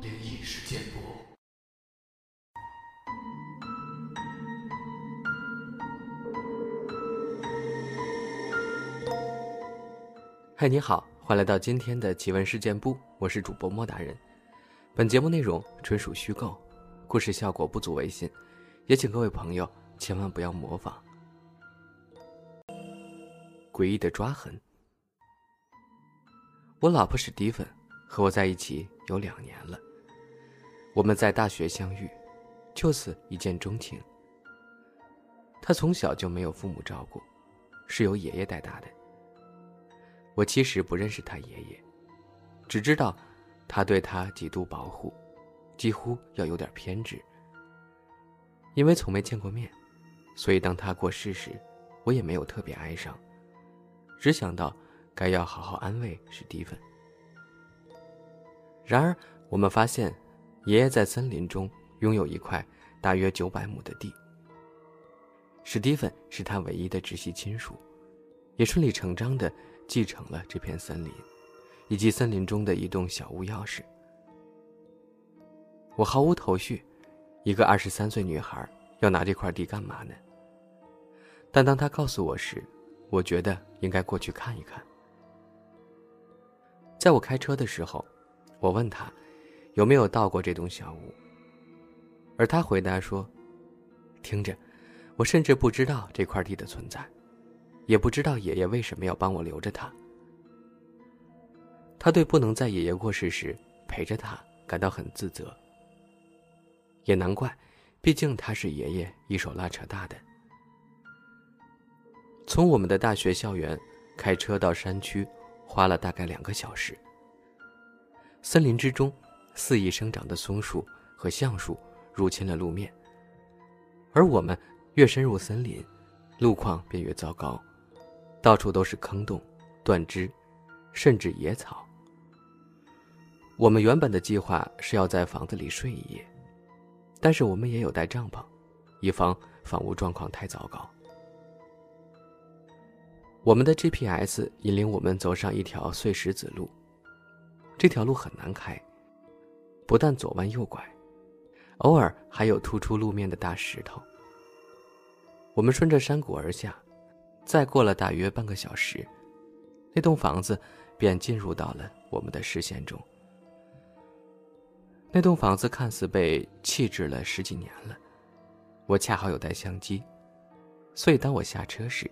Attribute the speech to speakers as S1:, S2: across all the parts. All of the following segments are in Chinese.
S1: 灵异事件簿。
S2: 嗨，你好，欢迎来到今天的奇闻事件部，我是主播莫大人。本节目内容纯属虚构，故事效果不足为信，也请各位朋友千万不要模仿。诡异的抓痕。我老婆史蒂芬和我在一起有两年了，我们在大学相遇，就此一见钟情。她从小就没有父母照顾，是由爷爷带大的。我其实不认识他爷爷，只知道他对他极度保护，几乎要有点偏执。因为从没见过面，所以当他过世时，我也没有特别哀伤，只想到该要好好安慰史蒂芬。然而，我们发现，爷爷在森林中拥有一块大约九百亩的地。史蒂芬是他唯一的直系亲属，也顺理成章的。继承了这片森林，以及森林中的一栋小屋钥匙。我毫无头绪，一个二十三岁女孩要拿这块地干嘛呢？但当她告诉我时，我觉得应该过去看一看。在我开车的时候，我问他有没有到过这栋小屋，而他回答说：“听着，我甚至不知道这块地的存在。”也不知道爷爷为什么要帮我留着他。他对不能在爷爷过世时陪着他感到很自责。也难怪，毕竟他是爷爷一手拉扯大的。从我们的大学校园开车到山区，花了大概两个小时。森林之中，肆意生长的松树和橡树入侵了路面，而我们越深入森林，路况便越糟糕。到处都是坑洞、断枝，甚至野草。我们原本的计划是要在房子里睡一夜，但是我们也有带帐篷，以防房屋状况太糟糕。我们的 GPS 引领我们走上一条碎石子路，这条路很难开，不但左弯右拐，偶尔还有突出路面的大石头。我们顺着山谷而下。再过了大约半个小时，那栋房子便进入到了我们的视线中。那栋房子看似被弃置了十几年了，我恰好有带相机，所以当我下车时，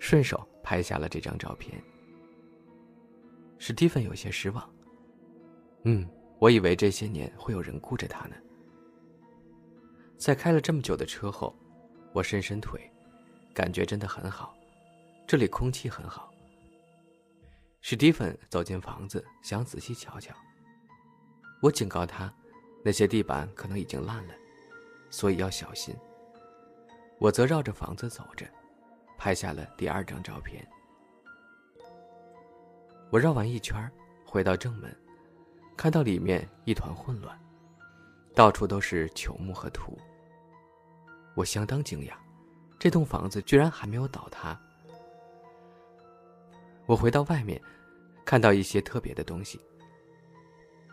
S2: 顺手拍下了这张照片。史蒂芬有些失望。嗯，我以为这些年会有人顾着他呢。在开了这么久的车后，我伸伸腿，感觉真的很好。这里空气很好。史蒂芬走进房子，想仔细瞧瞧。我警告他，那些地板可能已经烂了，所以要小心。我则绕着房子走着，拍下了第二张照片。我绕完一圈，回到正门，看到里面一团混乱，到处都是朽木和土。我相当惊讶，这栋房子居然还没有倒塌。我回到外面，看到一些特别的东西。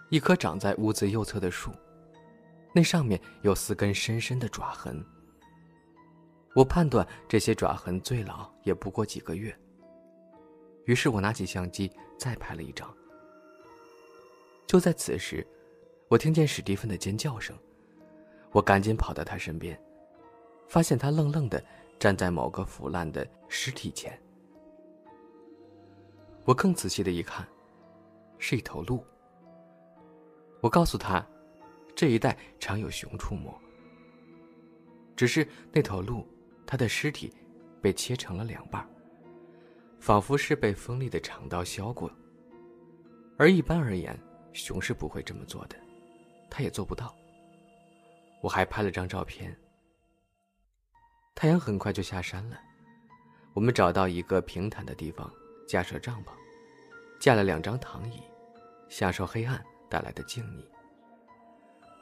S2: 一棵长在屋子右侧的树，那上面有四根深深的爪痕。我判断这些爪痕最老也不过几个月。于是我拿起相机再拍了一张。就在此时，我听见史蒂芬的尖叫声，我赶紧跑到他身边，发现他愣愣的站在某个腐烂的尸体前。我更仔细的一看，是一头鹿。我告诉他，这一带常有熊出没。只是那头鹿，他的尸体被切成了两半，仿佛是被锋利的长刀削过。而一般而言，熊是不会这么做的，它也做不到。我还拍了张照片。太阳很快就下山了，我们找到一个平坦的地方。架设帐篷，架了两张躺椅，享受黑暗带来的静谧。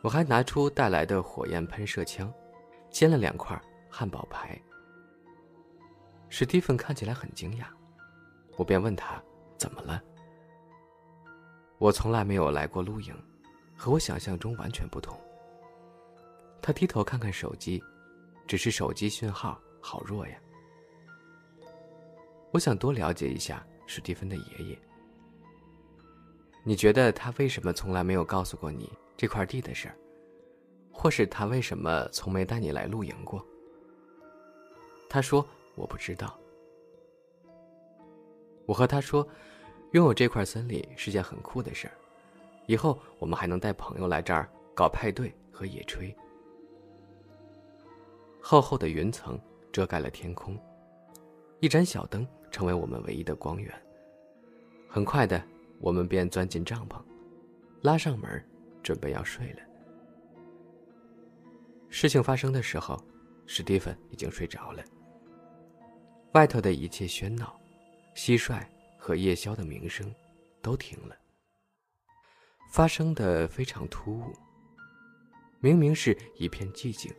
S2: 我还拿出带来的火焰喷射枪，煎了两块汉堡排。史蒂芬看起来很惊讶，我便问他怎么了。我从来没有来过露营，和我想象中完全不同。他低头看看手机，只是手机讯号好弱呀。我想多了解一下史蒂芬的爷爷。你觉得他为什么从来没有告诉过你这块地的事儿，或是他为什么从没带你来露营过？他说：“我不知道。”我和他说：“拥有这块森林是件很酷的事儿，以后我们还能带朋友来这儿搞派对和野炊。”厚厚的云层遮盖了天空，一盏小灯成为我们唯一的光源。很快的，我们便钻进帐篷，拉上门，准备要睡了。事情发生的时候，史蒂芬已经睡着了。外头的一切喧闹、蟋蟀和夜宵的鸣声都停了。发生的非常突兀。明明是一片寂静，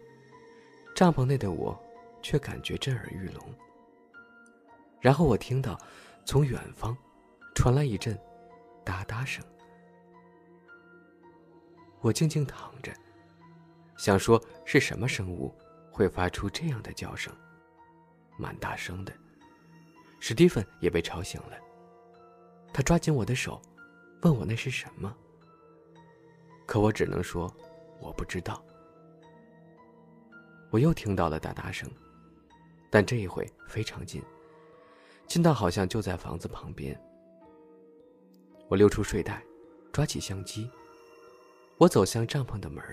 S2: 帐篷内的我却感觉震耳欲聋。然后我听到从远方传来一阵哒哒声。我静静躺着，想说是什么生物会发出这样的叫声。蛮大声的，史蒂芬也被吵醒了。他抓紧我的手，问我那是什么。可我只能说我不知道。我又听到了哒哒声，但这一回非常近，近到好像就在房子旁边。我溜出睡袋，抓起相机。我走向帐篷的门，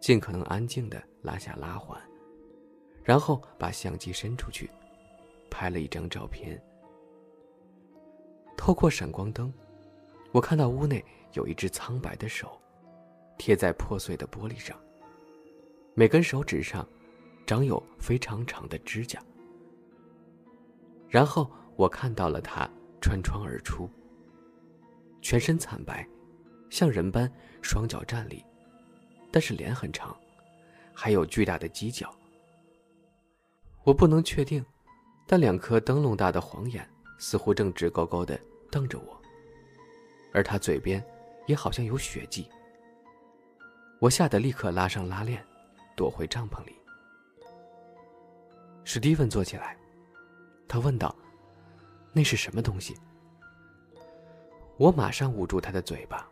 S2: 尽可能安静的拉下拉环。然后把相机伸出去，拍了一张照片。透过闪光灯，我看到屋内有一只苍白的手，贴在破碎的玻璃上。每根手指上，长有非常长的指甲。然后我看到了他穿窗而出，全身惨白，像人般双脚站立，但是脸很长，还有巨大的犄角。我不能确定，但两颗灯笼大的黄眼似乎正直勾勾的瞪着我，而他嘴边也好像有血迹。我吓得立刻拉上拉链，躲回帐篷里。史蒂芬坐起来，他问道：“那是什么东西？”我马上捂住他的嘴巴，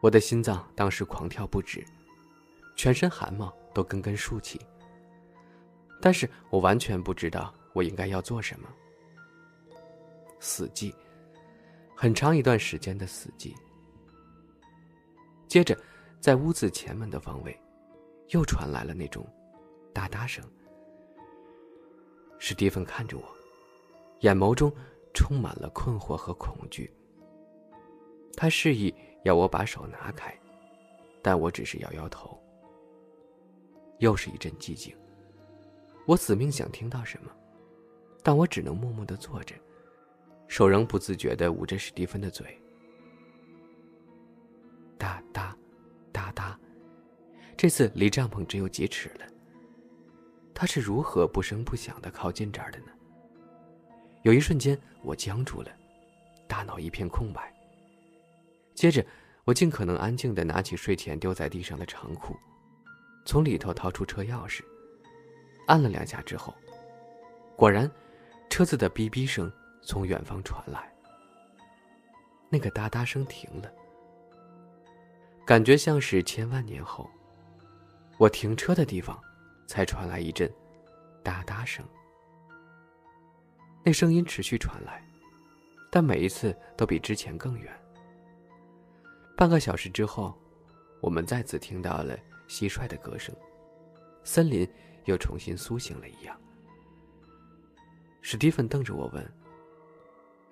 S2: 我的心脏当时狂跳不止，全身汗毛都根根竖起。但是我完全不知道我应该要做什么。死寂，很长一段时间的死寂。接着，在屋子前门的方位，又传来了那种哒哒声。史蒂芬看着我，眼眸中充满了困惑和恐惧。他示意要我把手拿开，但我只是摇摇头。又是一阵寂静。我死命想听到什么，但我只能默默的坐着，手仍不自觉的捂着史蒂芬的嘴。哒哒，哒哒，这次离帐篷只有几尺了。他是如何不声不响的靠近这儿的呢？有一瞬间，我僵住了，大脑一片空白。接着，我尽可能安静的拿起睡前丢在地上的长裤，从里头掏出车钥匙。按了两下之后，果然，车子的哔哔声从远方传来。那个哒哒声停了，感觉像是千万年后，我停车的地方，才传来一阵哒哒声。那声音持续传来，但每一次都比之前更远。半个小时之后，我们再次听到了蟋蟀的歌声，森林。又重新苏醒了一样。史蒂芬瞪着我问：“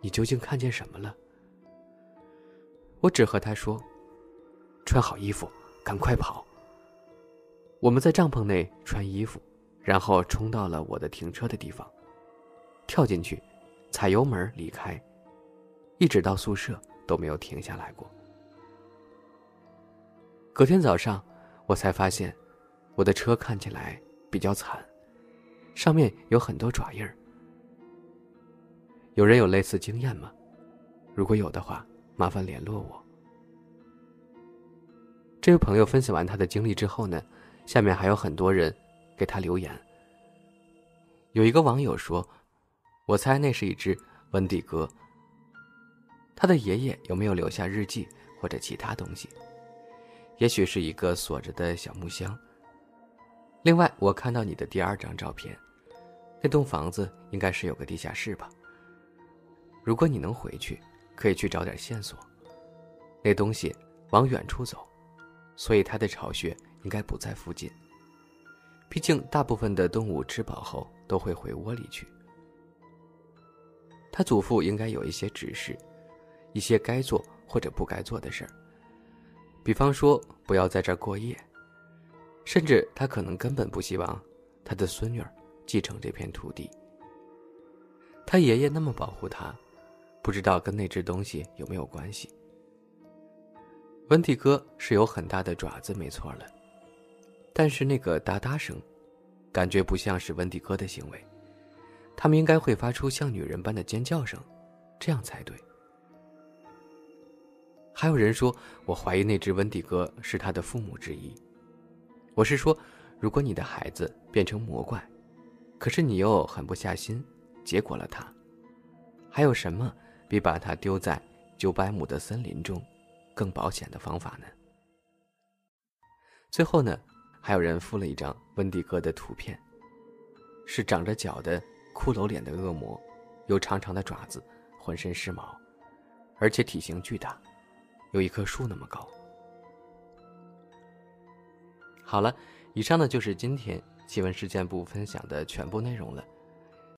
S2: 你究竟看见什么了？”我只和他说：“穿好衣服，赶快跑。”我们在帐篷内穿衣服，然后冲到了我的停车的地方，跳进去，踩油门离开，一直到宿舍都没有停下来过。隔天早上，我才发现，我的车看起来。比较惨，上面有很多爪印儿。有人有类似经验吗？如果有的话，麻烦联络我。这位朋友分享完他的经历之后呢，下面还有很多人给他留言。有一个网友说：“我猜那是一只温迪哥。他的爷爷有没有留下日记或者其他东西？也许是一个锁着的小木箱。另外，我看到你的第二张照片，那栋房子应该是有个地下室吧？如果你能回去，可以去找点线索。那东西往远处走。”所以它的巢穴应该不在附近。毕竟大部分的动物吃饱后都会回窝里去。他祖父应该有一些指示，一些该做或者不该做的事儿。比方说不要在这儿过夜，甚至他可能根本不希望他的孙女继承这片土地。他爷爷那么保护他，不知道跟那只东西有没有关系。温蒂哥是有很大的爪子，没错了，但是那个哒哒声，感觉不像是温蒂哥的行为。他们应该会发出像女人般的尖叫声，这样才对。还有人说，我怀疑那只温蒂哥是他的父母之一。我是说，如果你的孩子变成魔怪，可是你又狠不下心，结果了他，还有什么比把他丢在九百亩的森林中？更保险的方法呢？最后呢，还有人附了一张温蒂哥的图片，是长着脚的骷髅脸的恶魔，有长长的爪子，浑身是毛，而且体型巨大，有一棵树那么高。好了，以上呢就是今天新闻事件部分享的全部内容了。